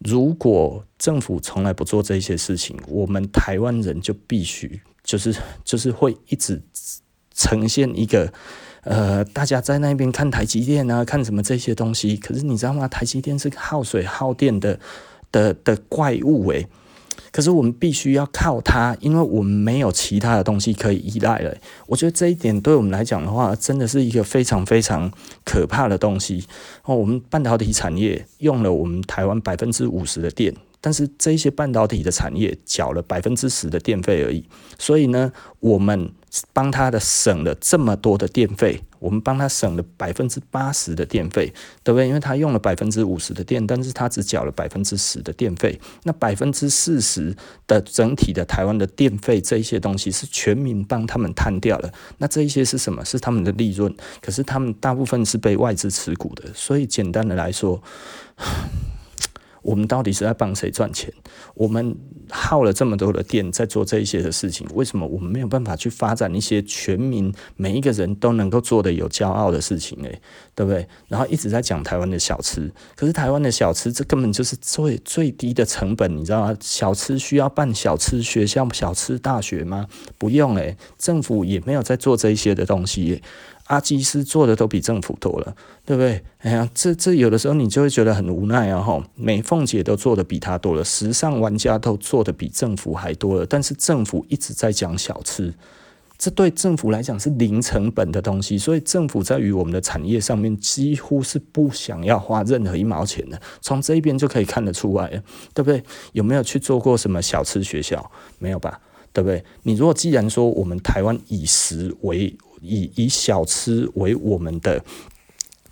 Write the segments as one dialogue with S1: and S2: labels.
S1: 如果政府从来不做这些事情，我们台湾人就必须就是就是会一直呈现一个呃，大家在那边看台积电啊，看什么这些东西。可是你知道吗？台积电是耗水耗电的的的怪物诶。可是我们必须要靠它，因为我们没有其他的东西可以依赖了。我觉得这一点对我们来讲的话，真的是一个非常非常可怕的东西。哦，我们半导体产业用了我们台湾百分之五十的电。但是这些半导体的产业缴了百分之十的电费而已，所以呢，我们帮他的省了这么多的电费，我们帮他省了百分之八十的电费，对不对？因为他用了百分之五十的电，但是他只缴了百分之十的电费，那百分之四十的整体的台湾的电费这一些东西是全民帮他们摊掉了，那这一些是什么？是他们的利润，可是他们大部分是被外资持股的，所以简单的来说。我们到底是在帮谁赚钱？我们耗了这么多的电在做这一些的事情，为什么我们没有办法去发展一些全民每一个人都能够做的有骄傲的事情呢？对不对？然后一直在讲台湾的小吃，可是台湾的小吃这根本就是最最低的成本，你知道吗？小吃需要办小吃学校、小吃大学吗？不用诶，政府也没有在做这一些的东西。阿基师做的都比政府多了，对不对？哎呀，这这有的时候你就会觉得很无奈啊！哈，美凤姐都做的比他多了，时尚玩家都做的比政府还多了，但是政府一直在讲小吃，这对政府来讲是零成本的东西，所以政府在于我们的产业上面几乎是不想要花任何一毛钱的，从这一边就可以看得出来，对不对？有没有去做过什么小吃学校？没有吧？对不对？你如果既然说我们台湾以食为以以小吃为我们的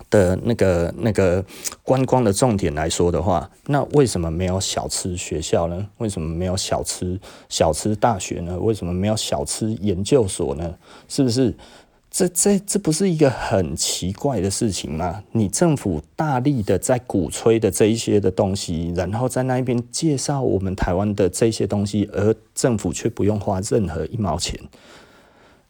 S1: 的那个那个观光的重点来说的话，那为什么没有小吃学校呢？为什么没有小吃小吃大学呢？为什么没有小吃研究所呢？是不是？这这这不是一个很奇怪的事情吗？你政府大力的在鼓吹的这一些的东西，然后在那边介绍我们台湾的这些东西，而政府却不用花任何一毛钱。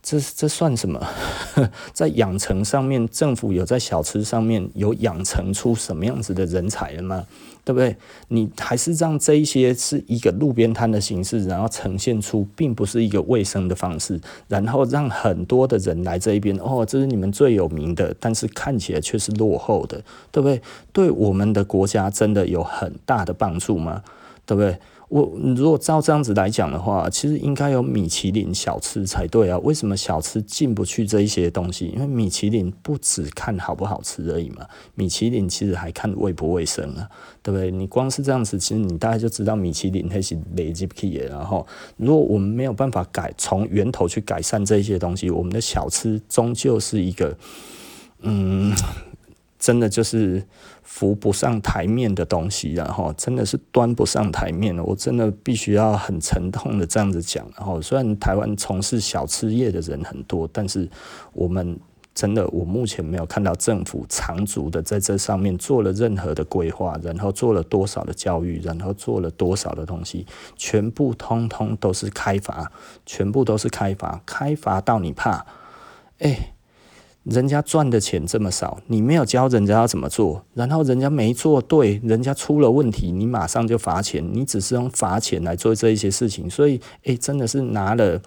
S1: 这这算什么？在养成上面，政府有在小吃上面有养成出什么样子的人才了吗？对不对？你还是让这一些是一个路边摊的形式，然后呈现出并不是一个卫生的方式，然后让很多的人来这一边，哦，这是你们最有名的，但是看起来却是落后的，对不对？对我们的国家真的有很大的帮助吗？对不对？我如果照这样子来讲的话，其实应该有米其林小吃才对啊。为什么小吃进不去这一些东西？因为米其林不只看好不好吃而已嘛，米其林其实还看卫不卫生啊，对不对？你光是这样子，其实你大概就知道米其林它是累积起的。然后，如果我们没有办法改从源头去改善这些东西，我们的小吃终究是一个，嗯。真的就是浮不上台面的东西，然后真的是端不上台面了。我真的必须要很沉痛的这样子讲。然后虽然台湾从事小吃业的人很多，但是我们真的，我目前没有看到政府长足的在这上面做了任何的规划，然后做了多少的教育，然后做了多少的东西，全部通通都是开发，全部都是开发，开发到你怕，哎、人家赚的钱这么少，你没有教人家要怎么做，然后人家没做对，人家出了问题，你马上就罚钱，你只是用罚钱来做这一些事情，所以，哎，真的是拿了。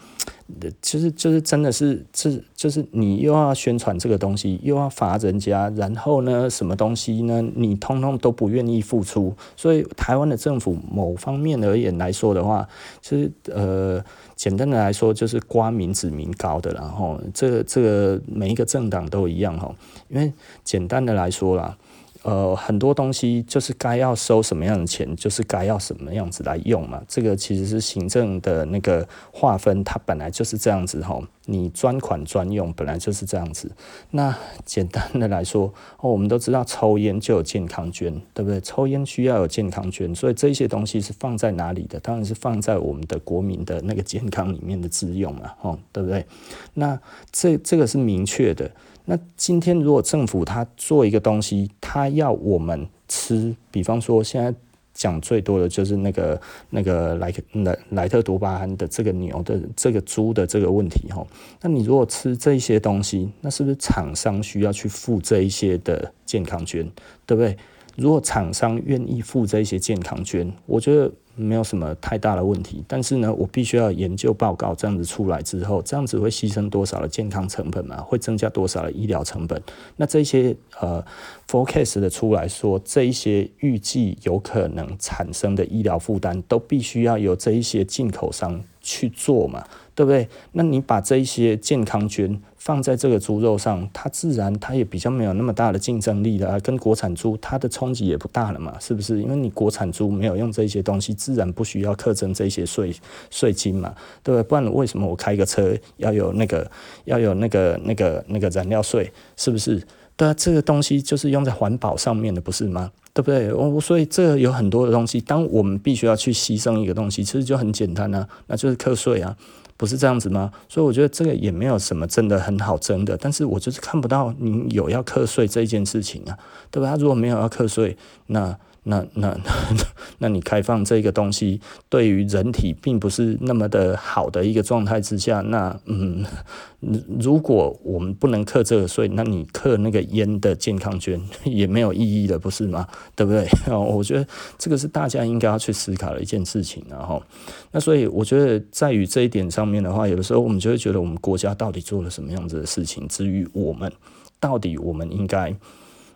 S1: 其实就是真的是，是就是你又要宣传这个东西，又要罚人家，然后呢，什么东西呢？你通通都不愿意付出。所以台湾的政府某方面而言来说的话，其实呃，简单的来说就是刮民脂民膏的，然后这个这个每一个政党都一样哈，因为简单的来说啦。呃，很多东西就是该要收什么样的钱，就是该要什么样子来用嘛。这个其实是行政的那个划分，它本来就是这样子哈。你专款专用本来就是这样子。那简单的来说，哦，我们都知道抽烟就有健康捐，对不对？抽烟需要有健康捐，所以这些东西是放在哪里的？当然是放在我们的国民的那个健康里面的自用嘛，哦，对不对？那这这个是明确的。那今天如果政府他做一个东西，他要我们吃，比方说现在讲最多的就是那个那个莱莱莱特多巴胺的这个牛的这个猪的这个问题哈，那你如果吃这些东西，那是不是厂商需要去付这一些的健康券，对不对？如果厂商愿意付这些健康捐，我觉得。没有什么太大的问题，但是呢，我必须要研究报告这样子出来之后，这样子会牺牲多少的健康成本嘛？会增加多少的医疗成本？那这些呃 forecast 的出来说，这一些预计有可能产生的医疗负担，都必须要由这一些进口商去做嘛？对不对？那你把这一些健康捐放在这个猪肉上，它自然它也比较没有那么大的竞争力了啊，跟国产猪它的冲击也不大了嘛，是不是？因为你国产猪没有用这些东西，自然不需要课征这些税税金嘛，对不对？不然为什么我开个车要有那个要有那个那个那个燃料税？是不是？对啊，这个东西就是用在环保上面的，不是吗？对不对？我所以这有很多的东西，当我们必须要去牺牲一个东西，其实就很简单啊，那就是课税啊。不是这样子吗？所以我觉得这个也没有什么真的很好争的，但是我就是看不到你有要课税这件事情啊，对吧？他如果没有要课税，那。那那 那，那你开放这个东西，对于人体并不是那么的好的一个状态之下，那嗯，如果我们不能克这个税，那你克那个烟的健康捐也没有意义的，不是吗？对不对？我觉得这个是大家应该要去思考的一件事情，然后，那所以我觉得在于这一点上面的话，有的时候我们就会觉得我们国家到底做了什么样子的事情，至于我们到底我们应该。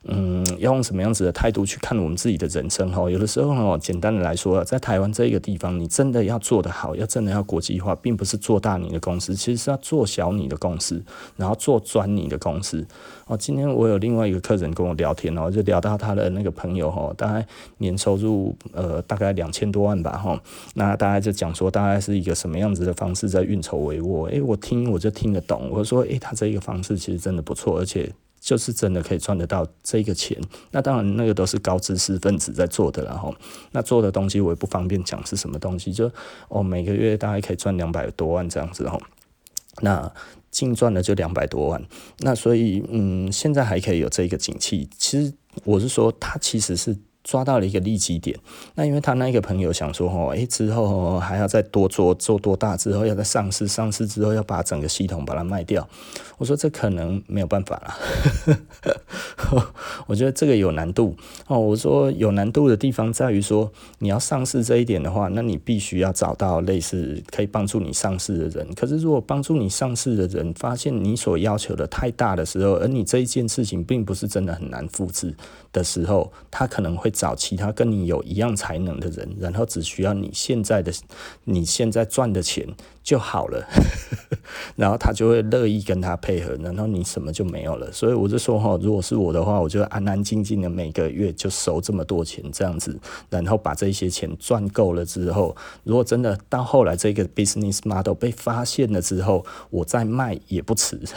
S1: 嗯，要用什么样子的态度去看我们自己的人生？哈，有的时候哈，简单的来说，在台湾这个地方，你真的要做得好，要真的要国际化，并不是做大你的公司，其实是要做小你的公司，然后做专你的公司。哦，今天我有另外一个客人跟我聊天哦，就聊到他的那个朋友哈，大概年收入呃大概两千多万吧哈，那大概就讲说大概是一个什么样子的方式在运筹帷幄。诶，我听我就听得懂，我说诶，他这个方式其实真的不错，而且。就是真的可以赚得到这个钱，那当然那个都是高知识分子在做的，然后那做的东西我也不方便讲是什么东西，就哦每个月大概可以赚两百多万这样子哦，那净赚的就两百多万，那所以嗯现在还可以有这个景气，其实我是说它其实是。抓到了一个利基点，那因为他那个朋友想说，哦，诶，之后还要再多做做多大，之后要再上市，上市之后要把整个系统把它卖掉。我说这可能没有办法了，我觉得这个有难度哦。我说有难度的地方在于说，你要上市这一点的话，那你必须要找到类似可以帮助你上市的人。可是如果帮助你上市的人发现你所要求的太大的时候，而你这一件事情并不是真的很难复制的时候，他可能会。找其他跟你有一样才能的人，然后只需要你现在的、你现在赚的钱就好了，然后他就会乐意跟他配合，然后你什么就没有了。所以我就说哈，如果是我的话，我就安安静静的每个月就收这么多钱这样子，然后把这些钱赚够了之后，如果真的到后来这个 business model 被发现了之后，我再卖也不迟。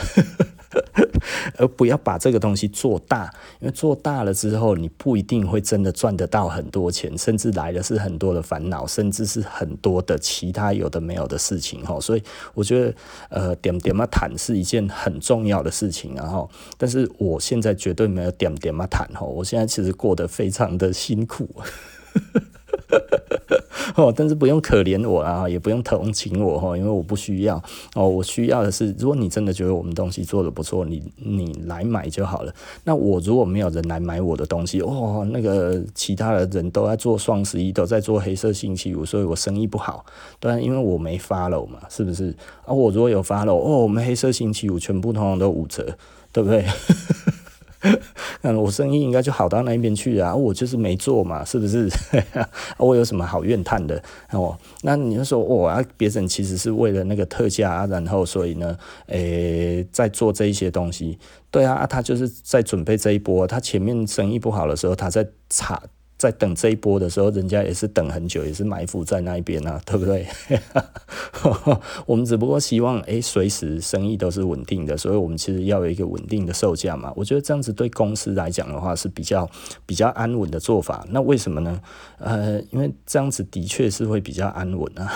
S1: 而不要把这个东西做大，因为做大了之后，你不一定会真的赚得到很多钱，甚至来的是很多的烦恼，甚至是很多的其他有的没有的事情哈。所以我觉得，呃，点点嘛谈是一件很重要的事情，然后，但是我现在绝对没有点点嘛谈哈，我现在其实过得非常的辛苦。哦，但是不用可怜我啊，也不用同情我哈，因为我不需要哦。我需要的是，如果你真的觉得我们东西做得不错，你你来买就好了。那我如果没有人来买我的东西，哦，那个其他的人都在做双十一，都在做黑色星期五，所以我生意不好。对，因为我没 follow 嘛，是不是？啊，我如果有 follow，哦，我们黑色星期五全部通通都五折，对不对？那我生意应该就好到那边去啊！我就是没做嘛，是不是？我有什么好怨叹的？哦，那你就说，我啊，别人其实是为了那个特价啊，然后所以呢，诶、在做这一些东西。对啊，他就是在准备这一波，他前面生意不好的时候，他在查。在等这一波的时候，人家也是等很久，也是埋伏在那一边啊，对不对？我们只不过希望，诶，随时生意都是稳定的，所以我们其实要有一个稳定的售价嘛。我觉得这样子对公司来讲的话是比较比较安稳的做法。那为什么呢？呃，因为这样子的确是会比较安稳啊。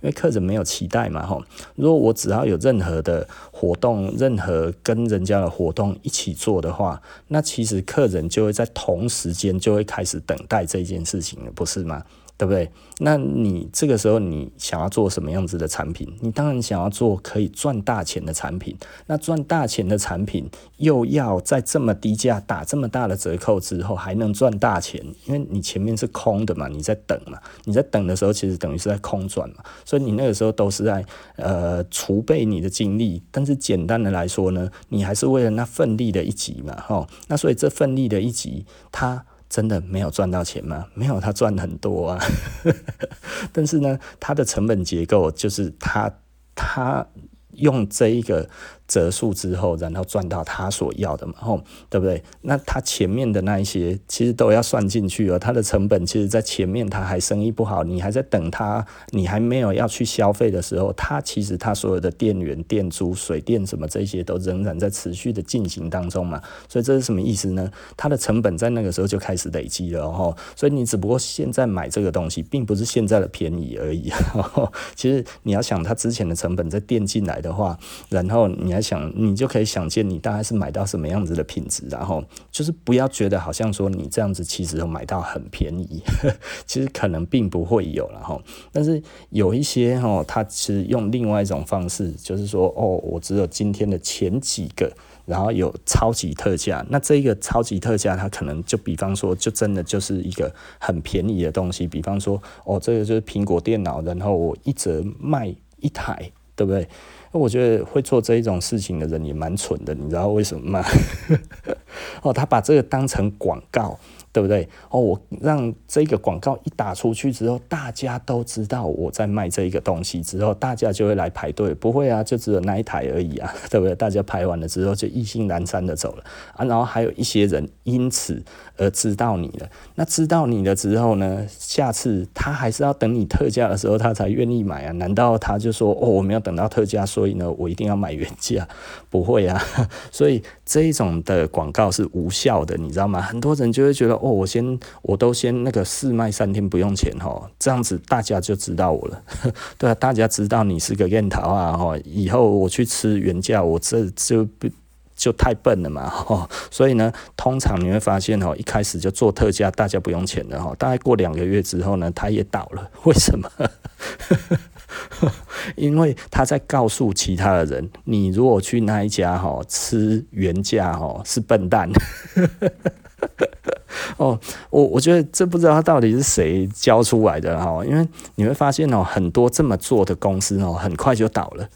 S1: 因为客人没有期待嘛，吼。如果我只要有任何的活动，任何跟人家的活动一起做的话，那其实客人就会在同时间就会开始等待这件事情了，不是吗？对不对？那你这个时候你想要做什么样子的产品？你当然想要做可以赚大钱的产品。那赚大钱的产品又要在这么低价打这么大的折扣之后还能赚大钱，因为你前面是空的嘛，你在等嘛，你在等的时候其实等于是在空转嘛，所以你那个时候都是在呃储备你的精力。但是简单的来说呢，你还是为了那奋力的一击嘛，哈。那所以这奋力的一击，它。真的没有赚到钱吗？没有，他赚很多啊。但是呢，他的成本结构就是他他用这一个。折数之后，然后赚到他所要的嘛，吼，对不对？那他前面的那一些其实都要算进去哦。他的成本其实，在前面他还生意不好，你还在等他，你还没有要去消费的时候，他其实他所有的电源、电租、水电什么这些都仍然在持续的进行当中嘛。所以这是什么意思呢？他的成本在那个时候就开始累积了哦。所以你只不过现在买这个东西，并不是现在的便宜而已。其实你要想他之前的成本再垫进来的话，然后你还。想你就可以想见，你大概是买到什么样子的品质，然后就是不要觉得好像说你这样子其实买到很便宜，其实可能并不会有了哈。但是有一些哈，他其实用另外一种方式，就是说哦，我只有今天的前几个，然后有超级特价，那这个超级特价，它可能就比方说，就真的就是一个很便宜的东西，比方说哦，这个就是苹果电脑，然后我一折卖一台，对不对？那我觉得会做这一种事情的人也蛮蠢的，你知道为什么吗？哦，他把这个当成广告。对不对？哦，我让这个广告一打出去之后，大家都知道我在卖这一个东西之后，大家就会来排队。不会啊，就只有那一台而已啊，对不对？大家排完了之后就意兴阑珊的走了啊。然后还有一些人因此而知道你了。那知道你了之后呢？下次他还是要等你特价的时候，他才愿意买啊？难道他就说哦，我没有等到特价，所以呢，我一定要买原价？不会啊。所以这种的广告是是无效的，你知道吗？很多人就会觉得。哦，我先，我都先那个试卖三天不用钱哈，这样子大家就知道我了，对啊，大家知道你是个烟桃啊哈，以后我去吃原价，我这就就太笨了嘛哈，所以呢，通常你会发现哈，一开始就做特价，大家不用钱的哈，大概过两个月之后呢，他也倒了，为什么？因为他在告诉其他的人，你如果去那一家哈吃原价哈是笨蛋。哦，我我觉得这不知道他到底是谁教出来的哈，因为你会发现哦，很多这么做的公司哦，很快就倒了。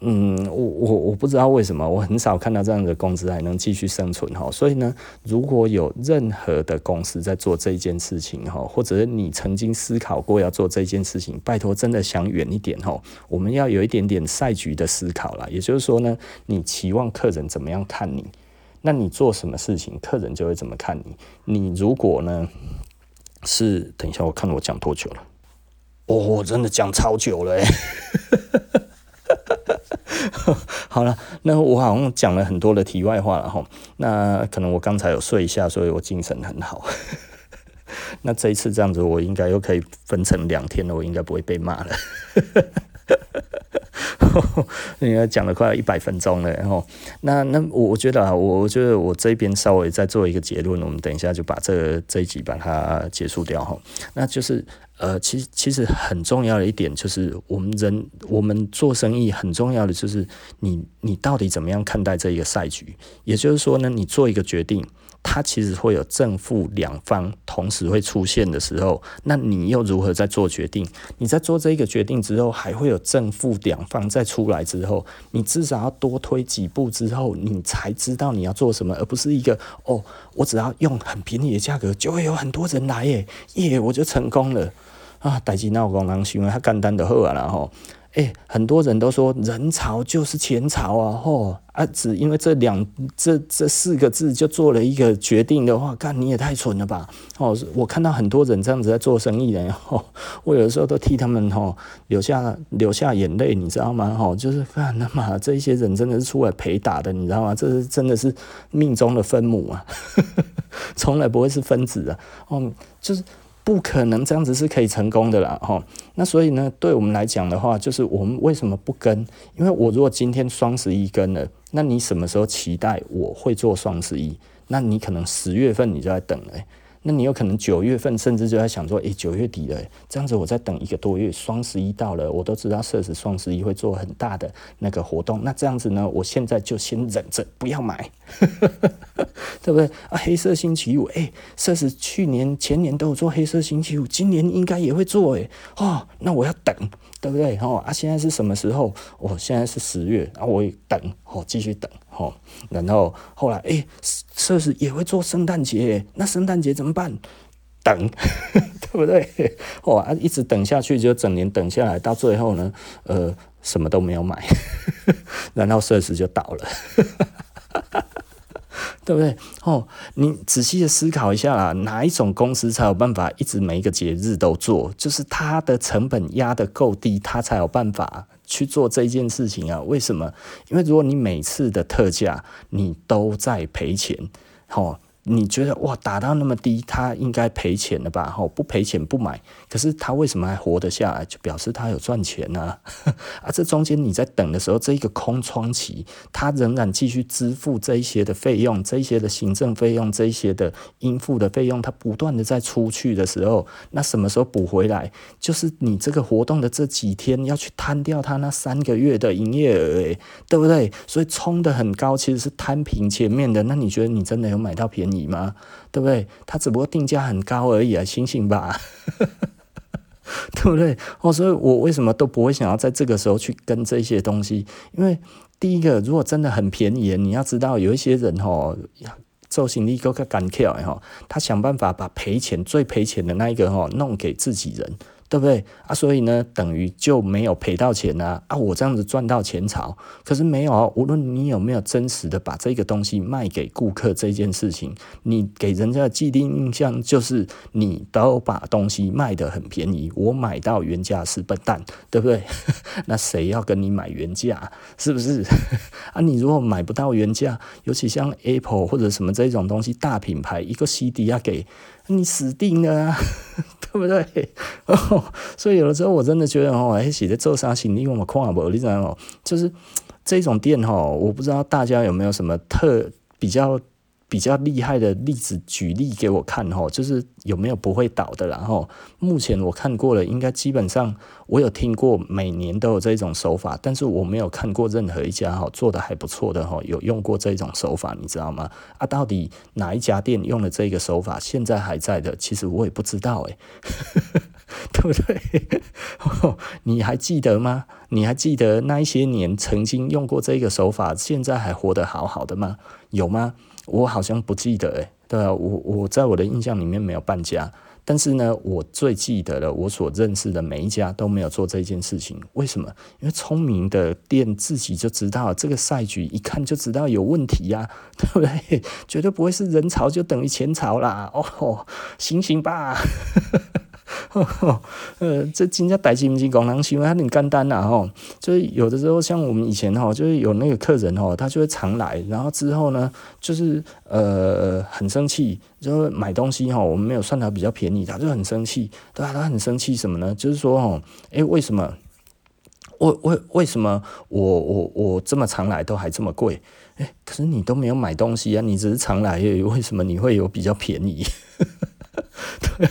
S1: 嗯，我我我不知道为什么，我很少看到这样的公司还能继续生存哈。所以呢，如果有任何的公司在做这件事情哈，或者是你曾经思考过要做这件事情，拜托真的想远一点哈。我们要有一点点赛局的思考啦，也就是说呢，你期望客人怎么样看你？那你做什么事情，客人就会怎么看你。你如果呢是，等一下，我看我讲多久了？哦，真的讲超久了诶。好了，那我好像讲了很多的题外话了哈。那可能我刚才有睡一下，所以我精神很好。那这一次这样子，我应该又可以分成两天了，我应该不会被骂了。应该讲了快要一百分钟了，然后那那我我觉得啊，我觉得我这边稍微再做一个结论，我们等一下就把这个、这一集把它结束掉哈。那就是呃，其实其实很重要的一点就是，我们人我们做生意很重要的就是你你到底怎么样看待这一个赛局？也就是说呢，你做一个决定。它其实会有正负两方同时会出现的时候，那你又如何在做决定？你在做这一个决定之后，还会有正负两方再出来之后，你至少要多推几步之后，你才知道你要做什么，而不是一个哦，我只要用很便宜的价格，就会有很多人来耶耶，我就成功了啊！代志闹功能行为，他简单的好啊，然后。诶、很多人都说人潮就是钱潮啊，吼啊！只因为这两这这四个字就做了一个决定的话，干你也太蠢了吧！哦，我看到很多人这样子在做生意的，吼，我有的时候都替他们吼流下流下眼泪，你知道吗？吼，就是干他妈这一些人真的是出来陪打的，你知道吗？这是真的是命中的分母啊，从来不会是分子啊，哦，就是。不可能这样子是可以成功的啦，哈。那所以呢，对我们来讲的话，就是我们为什么不跟？因为我如果今天双十一跟了，那你什么时候期待我会做双十一？那你可能十月份你就在等了。那你有可能九月份甚至就在想说，诶、九月底了，这样子我再等一个多月，双十一到了，我都知道 SARS 双十一会做很大的那个活动，那这样子呢，我现在就先忍着不要买，对不对？啊，黑色星期五，诶、欸，SARS 去年前年都有做黑色星期五，今年应该也会做，诶，哦，那我要等，对不对？哦，啊，现在是什么时候？哦、现在是十月，啊，我也等，哦，继续等。哦，然后后来，哎，设施也会做圣诞节，那圣诞节怎么办？等，对不对？哦，啊，一直等下去，就整年等下来，到最后呢，呃，什么都没有买，然后设施就倒了，对不对？哦，你仔细的思考一下啦，哪一种公司才有办法一直每一个节日都做？就是它的成本压得够低，它才有办法。去做这件事情啊？为什么？因为如果你每次的特价你都在赔钱，吼。你觉得哇，打到那么低，他应该赔钱了吧？吼，不赔钱不买。可是他为什么还活得下来？就表示他有赚钱呢、啊。这中间你在等的时候，这一个空窗期，他仍然继续支付这一些的费用，这一些的行政费用，这一些的应付的费用，他不断的在出去的时候，那什么时候补回来？就是你这个活动的这几天要去摊掉他那三个月的营业额，诶，对不对？所以冲得很高，其实是摊平前面的。那你觉得你真的有买到便宜？你吗？对不对？他只不过定价很高而已啊，醒醒吧，对不对？哦，所以我为什么都不会想要在这个时候去跟这些东西？因为第一个，如果真的很便宜，你要知道有一些人哦，做生意够个敢跳哈，他想办法把赔钱最赔钱的那一个哦弄给自己人。对不对啊？所以呢，等于就没有赔到钱啊！啊，我这样子赚到钱潮，可是没有啊。无论你有没有真实的把这个东西卖给顾客这件事情，你给人家的既定印象就是你都把东西卖得很便宜，我买到原价是笨蛋，对不对？那谁要跟你买原价？是不是？啊，你如果买不到原价，尤其像 Apple 或者什么这种东西大品牌，一个 CD 要给。你死定了啊，不对？哦，所以有的时候我真的觉得哦，哎，写的做啥行李我们看不，你知道吗？就是这种店哈，我不知道大家有没有什么特比较。比较厉害的例子举例给我看吼，就是有没有不会倒的，然后目前我看过了，应该基本上我有听过，每年都有这种手法，但是我没有看过任何一家哈做的还不错的哈，有用过这种手法，你知道吗？啊，到底哪一家店用了这个手法，现在还在的？其实我也不知道诶，对不对？你还记得吗？你还记得那一些年曾经用过这个手法，现在还活得好好的吗？有吗？我好像不记得诶，对啊，我我在我的印象里面没有半家，但是呢，我最记得的，我所认识的每一家都没有做这件事情。为什么？因为聪明的店自己就知道这个赛局，一看就知道有问题呀，对不对？绝对不会是人潮就等于钱潮啦。哦，醒醒吧！呵呵，呃，这真正代志不是讲人想的很简单呐吼，就是有的时候像我们以前吼，就是有那个客人吼，他就会常来，然后之后呢，就是呃很生气，就是买东西吼，我们没有算他比较便宜，他就很生气，对吧？他很生气什么呢？就是说吼，诶，为什么？为为为什么我我我这么常来都还这么贵？诶，可是你都没有买东西啊，你只是常来，为什么你会有比较便宜？对。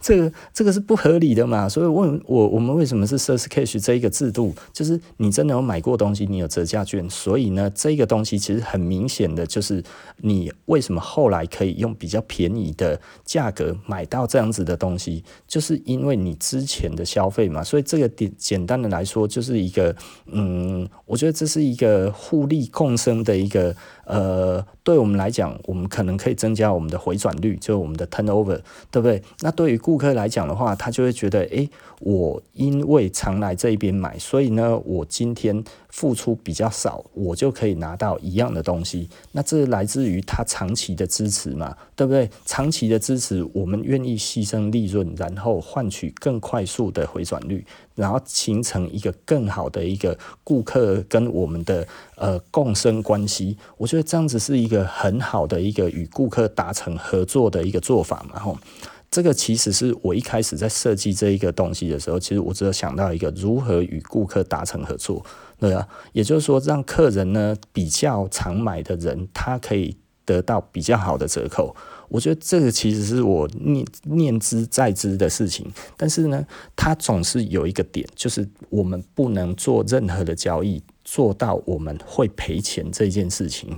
S1: 这个这个是不合理的嘛，所以问我我们为什么是 Surge 这一个制度，就是你真的有买过东西，你有折价券，所以呢，这个东西其实很明显的就是你为什么后来可以用比较便宜的价格买到这样子的东西，就是因为你之前的消费嘛，所以这个点简单的来说就是一个，嗯，我觉得这是一个互利共生的一个。呃，对我们来讲，我们可能可以增加我们的回转率，就是我们的 turnover，对不对？那对于顾客来讲的话，他就会觉得，诶，我因为常来这一边买，所以呢，我今天付出比较少，我就可以拿到一样的东西。那这来自于他长期的支持嘛，对不对？长期的支持，我们愿意牺牲利润，然后换取更快速的回转率。然后形成一个更好的一个顾客跟我们的呃共生关系，我觉得这样子是一个很好的一个与顾客达成合作的一个做法嘛吼。这个其实是我一开始在设计这一个东西的时候，其实我只有想到一个如何与顾客达成合作，对啊，也就是说让客人呢比较常买的人，他可以得到比较好的折扣。我觉得这个其实是我念念之在之的事情，但是呢，它总是有一个点，就是我们不能做任何的交易做到我们会赔钱这件事情。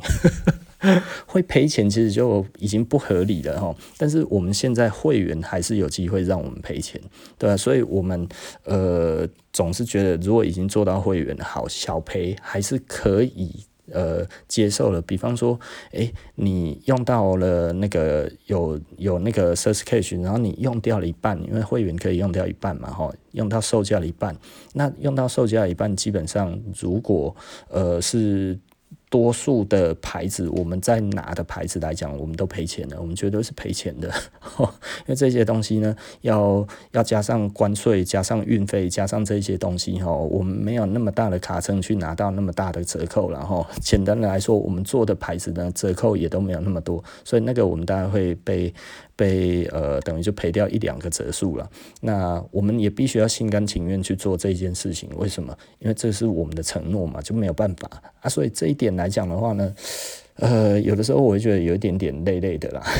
S1: 会赔钱其实就已经不合理了哈，但是我们现在会员还是有机会让我们赔钱，对吧？所以我们呃总是觉得，如果已经做到会员，好，小赔还是可以呃接受了。比方说，诶，你用到了那个有有那个 Surge 然后你用掉了一半，因为会员可以用掉一半嘛哈，用到售价一半，那用到售价一半，基本上如果呃是。多数的牌子，我们在拿的牌子来讲，我们都赔钱的，我们绝对是赔钱的，因为这些东西呢，要要加上关税，加上运费，加上这些东西哈，我们没有那么大的卡称去拿到那么大的折扣，然后简单的来说，我们做的牌子呢，折扣也都没有那么多，所以那个我们大概会被。被呃，等于就赔掉一两个折数了。那我们也必须要心甘情愿去做这件事情。为什么？因为这是我们的承诺嘛，就没有办法啊。所以这一点来讲的话呢，呃，有的时候我会觉得有一点点累累的啦。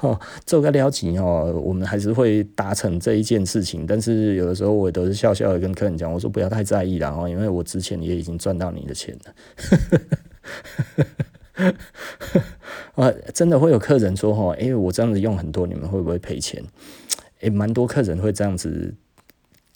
S1: 哦，做个了解哦，我们还是会达成这一件事情。但是有的时候我都是笑笑的跟客人讲，我说不要太在意了哦，因为我之前也已经赚到你的钱了。呃，真的会有客人说哈，哎，我这样子用很多，你们会不会赔钱？诶，蛮多客人会这样子。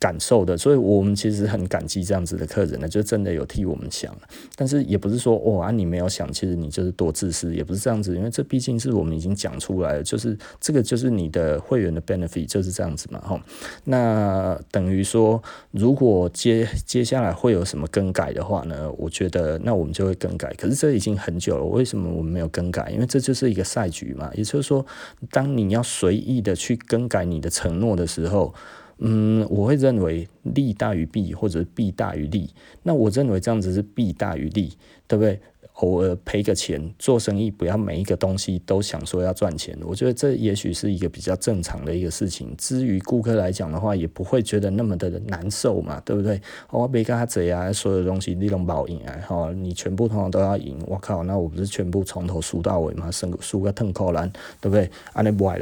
S1: 感受的，所以我们其实很感激这样子的客人呢，就真的有替我们想，但是也不是说哦啊你没有想，其实你就是多自私，也不是这样子，因为这毕竟是我们已经讲出来了，就是这个就是你的会员的 benefit 就是这样子嘛，哈。那等于说，如果接接下来会有什么更改的话呢，我觉得那我们就会更改。可是这已经很久了，为什么我们没有更改？因为这就是一个赛局嘛，也就是说，当你要随意的去更改你的承诺的时候。嗯，我会认为利大于弊，或者是弊大于利。那我认为这样子是弊大于利，对不对？偶尔赔个钱，做生意不要每一个东西都想说要赚钱。我觉得这也许是一个比较正常的一个事情。至于顾客来讲的话，也不会觉得那么的难受嘛，对不对？我别跟他贼啊，所有东西你都保赢啊，哈，你全部通常都要赢。我靠，那我不是全部从头输到尾吗？输输个腾扣篮，对不对？安尼不坏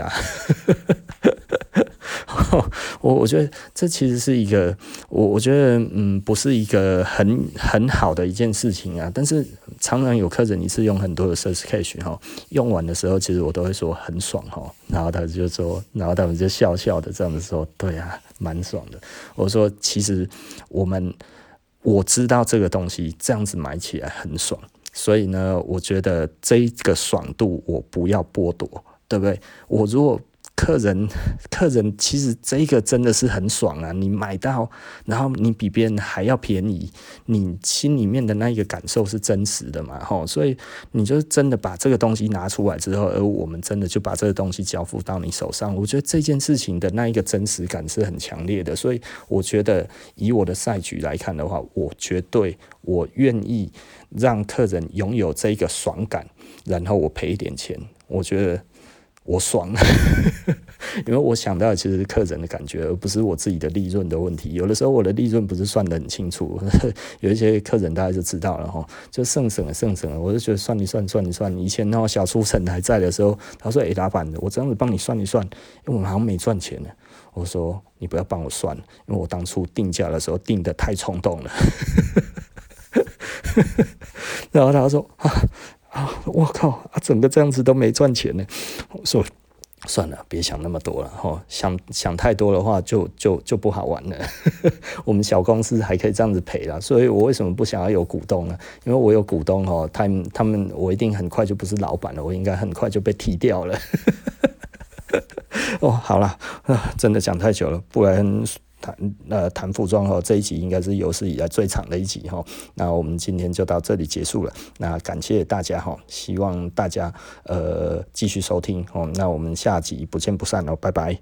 S1: 我我觉得这其实是一个，我我觉得嗯，不是一个很很好的一件事情啊。但是常常有客人一次用很多的 Surge 哈，用完的时候，其实我都会说很爽哈。然后他就说，然后他们就笑笑的这样子说，对啊，蛮爽的。我说其实我们我知道这个东西这样子买起来很爽，所以呢，我觉得这个爽度我不要剥夺，对不对？我如果客人，客人其实这个真的是很爽啊！你买到，然后你比别人还要便宜，你心里面的那一个感受是真实的嘛？吼，所以你就真的把这个东西拿出来之后，而我们真的就把这个东西交付到你手上，我觉得这件事情的那一个真实感是很强烈的。所以我觉得以我的赛局来看的话，我绝对我愿意让客人拥有这个爽感，然后我赔一点钱，我觉得。我爽，因为我想到的其实是客人的感觉，而不是我自己的利润的问题。有的时候我的利润不是算得很清楚，有一些客人大家就知道了哈，就剩省了剩省了，我就觉得算一算算一算。以前那小书城还在的时候，他说：“诶，老板，我这样子帮你算一算，因为我们好像没赚钱呢。”我说：“你不要帮我算，因为我当初定价的时候定得太冲动了。”然后他说：“啊。”啊！我靠！啊，整个这样子都没赚钱呢。我说算了，别想那么多了哈。想想太多的话就，就就不好玩了。我们小公司还可以这样子赔了，所以我为什么不想要有股东呢？因为我有股东哦，他们他们我一定很快就不是老板了，我应该很快就被踢掉了。哦，好了，啊，真的讲太久了，不然。谈呃谈服装哈，这一集应该是有史以来最长的一集哈。那我们今天就到这里结束了。那感谢大家哈，希望大家呃继续收听哦。那我们下集不见不散哦，拜拜。